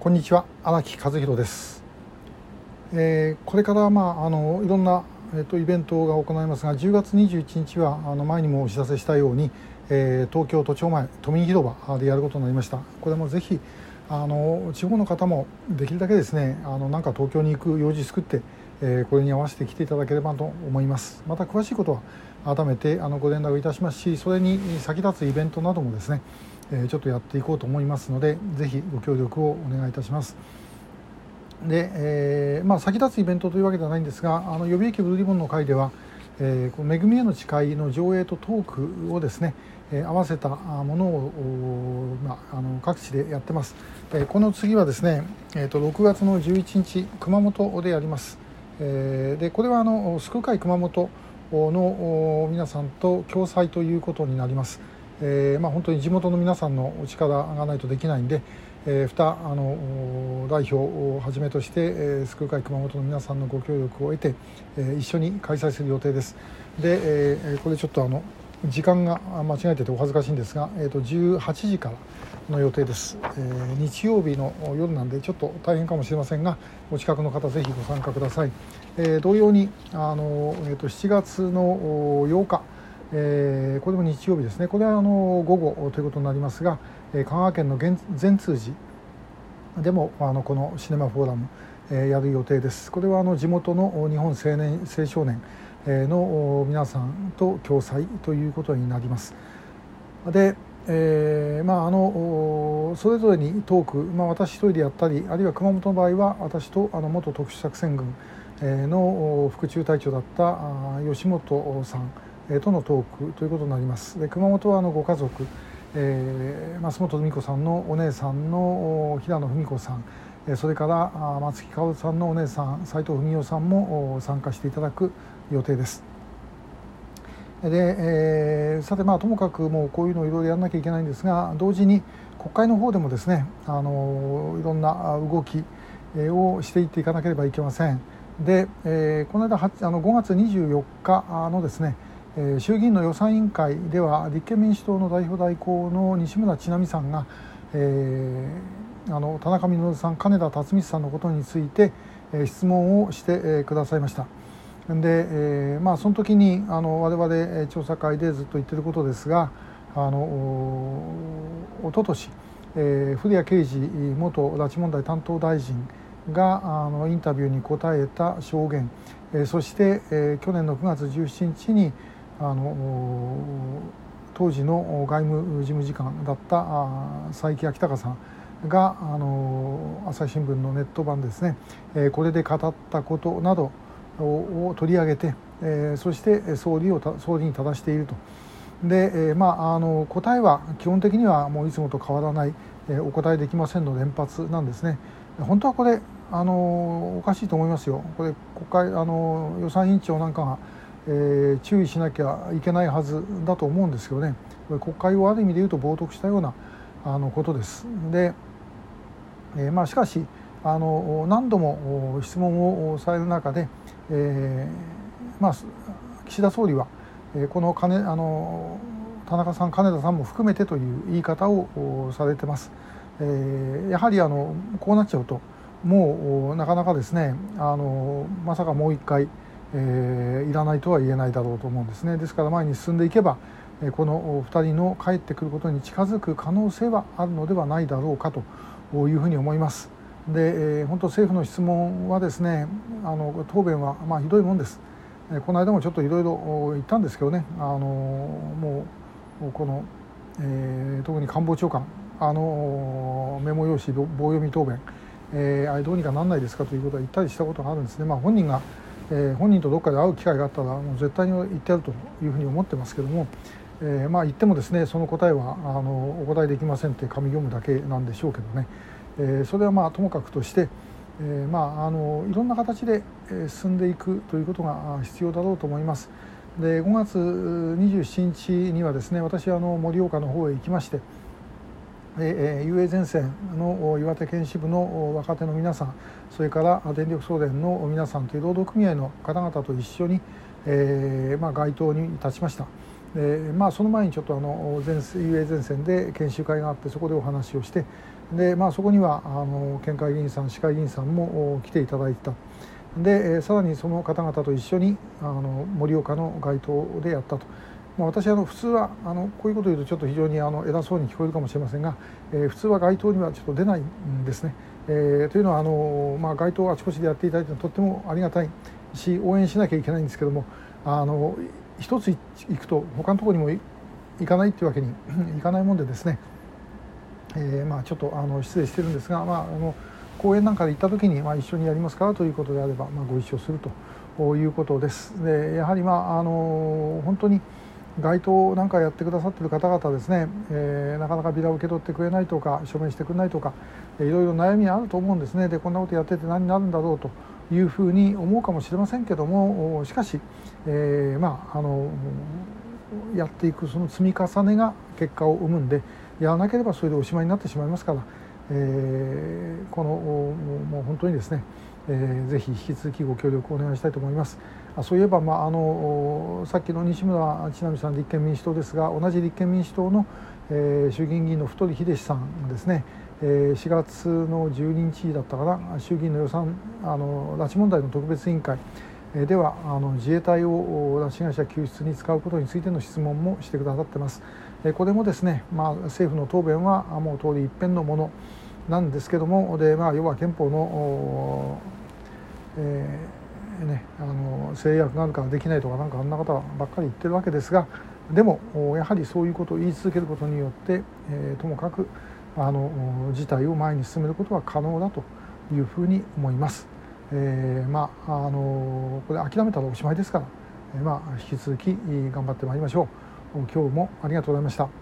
こんにちは荒木和弘です、えー、これからまああのいろんなえっとイベントが行われますが10月21日はあの前にもお知らせしたように、えー、東京都庁前都民広場でやることになりました。これもぜひあの地方の方もできるだけですねあのなんか東京に行く用事作って、えー、これに合わせて来ていただければと思います。また詳しいことは改めてあのご連絡いたしますしそれに先立つイベントなどもですねえちょっとやっていこうと思いますのでぜひご協力をお願いいたします。で、えー、まあ、先立つイベントというわけではないんですがあの予備役ブルーリボンの会では「えー、この恵みへの誓い」の上映とトークをですね、えー、合わせたものを、まあ、あの各地でやってます、えー、この次はですね、えーと、6月の11日熊本でやります、えー、でこれはあの救う会熊本の皆さんと共催ということになります、えーまあ、本当に地元の皆さんのお力がないとできないんで、えー、2あの代表をはじめとして、えー、救う会熊本の皆さんのご協力を得て、えー、一緒に開催する予定です。で、えー、これちょっとあの時間が間違えててお恥ずかしいんですが、えー、と18時からの予定です、えー、日曜日の夜なんでちょっと大変かもしれませんがお近くの方ぜひご参加ください、えー、同様にあの、えー、と7月の8日えー、これも日曜日ですね。これはあの午後ということになりますが、えー、香川県の善通寺でもあのこのシネマフォーラム、えー、やる予定です。これはあの地元の日本青年青少年の皆さんと共催ということになります。で、えー、まああのそれぞれにトーク、まあ、私一人でやったりあるいは熊本の場合は私とあの元特殊作戦軍の副中隊長だった吉本さんとのトークということになりますで熊本はあのご家族、えー、増本美子さんのお姉さんの平野文子さんそれから松木薫さんのお姉さん斉藤文夫さんも参加していただく予定です。で、えー、さてまあともかくもうこういうのをいろいろやらなきゃいけないんですが同時に国会の方でもですねあのいろんな動きをしていっていかなければいけません。で、えー、この間あの5月24日のですねえ衆議院の予算委員会では立憲民主党の代表代行の西村智奈美さんが、えー、あの田中稔さん金田辰巳さんのことについて、え質問をして、えくださいました。で、えー、まあ、その時にあの我々調査会でずっと言ってることですがあのおととし、えー、古谷啓二元拉致問題担当大臣があのインタビューに答えた証言、えー、そして、えー、去年の9月17日にあの当時の外務事務次官だった佐伯明隆さんがあの朝日新聞のネット版ですね、えこれで語ったことなどを取り上げて、えそして総理を総理に正していると。で、えまあ、あの答えは基本的にはもういつもと変わらない、えお答えできませんの連発なんですね。本当はこれあのおかしいと思いますよ。これ国会あの予算委員長なんかがえー、注意しなきゃいけないはずだと思うんですけどねこれ国会をある意味で言うと冒涜したようなあのことです。で、えー、まあ、しかしあの何度も質問をされる中で、えー、まあ、岸田総理は、えこの金あの田中さん金田さんも含めてという言い方をされてます。えやはりあのこうなっちゃうともうなかなかですねあのまさかもう一回えー、いらないとは言えないだろうと思うんですねですから前に進んでいけばこの2人の帰ってくることに近づく可能性はあるのではないだろうかというふうに思います。で、えー、本当政府の質問はですねあの答弁はまあひどいもんです。この間もちょっといろいろ言ったんですけどねあのもうこの、えー、特に官房長官あのメモ用紙棒読み答弁、えー、あれどうにかなんないですかということは言ったりしたことがあるんですね。まあ、本人がえー、本人とどっかで会う機会があったらもう絶対に言ってやるというふうに思ってますけども、えー、まあ言ってもですねその答えはあのお答えできませんって紙読むだけなんでしょうけどね、えー、それはまあともかくとして、えー、まああのいろんな形で進んでいくということが必要だろうと思います。で5月27日にはですね私はあの盛岡の方へ行きましてえ遊泳前線の岩手県支部の若手の皆さんそれから電力送電の皆さんという労働組合の方々と一緒に、えーまあ、街頭に立ちました。でまあ、その前にちょっとあの前遊泳前線で研修会があってそこでお話をしてで、まあ、そこにはあの県会議員さん市会議員さんも来ていただいたでさらにその方々と一緒にあの盛岡の街頭でやったと。まあ、私あの普通はあのこういうことを言うとちょっと非常にあの偉そうに聞こえるかもしれませんが、えー、普通は街頭にはちょっと出ないんですね。えー、というのはあの、まあ、街頭をあちこちでやっていただいてとってもありがたいし応援しなきゃいけないんですけどもあの一つ行くと他のところにも行かないっていうわけに いかないもんでですね、えー、まあ、ちょっとあの失礼してるんですが、まあ、あの公園なんかで行った時に、まあ、一緒にやりますからということであれば、まあ、ご一緒するということです。でやはり、まあ、あの本当に街頭なんかやってくださってる方々ですね、えー、なかなかビラを受け取ってくれないとか署名してくれないとかいろいろ悩みあると思うんですね。でこんなことやってて何になるんだろうというふうに思うかもしれませんけどもしかし、えー、まああのやっていくその積み重ねが結果を生むんでやらなければそれでおしまいになってしまいますから、えー、このもう本当にですね、えー、ぜひ引き続きご協力をお願いしたいと思います。あそういえば、まあ、あのさっきの西村智奈美さん立憲民主党ですが同じ立憲民主党の、えー、衆議院議員の太秀志さんですね、えー、4月の12日だったかな衆議院の予算あの拉致問題の特別委員会ではあの自衛隊を拉致被害者救出に使うことについての質問もしてくださってます。これもですね、まあ、政府の答弁はもう通り一辺のものなんですけどもで、まあ、要は憲法の、えーね、あの制約があるからできないとかなんかあんな方ばっかり言ってるわけですがでもやはりそういうことを言い続けることによって、えー、ともかくあの事態を前に進めることは可能だというふうに思います。えー、まああのこれ諦めたらおしまいですから、えー、まあ引き続き頑張ってまいりましょう。今日もありがとうございました。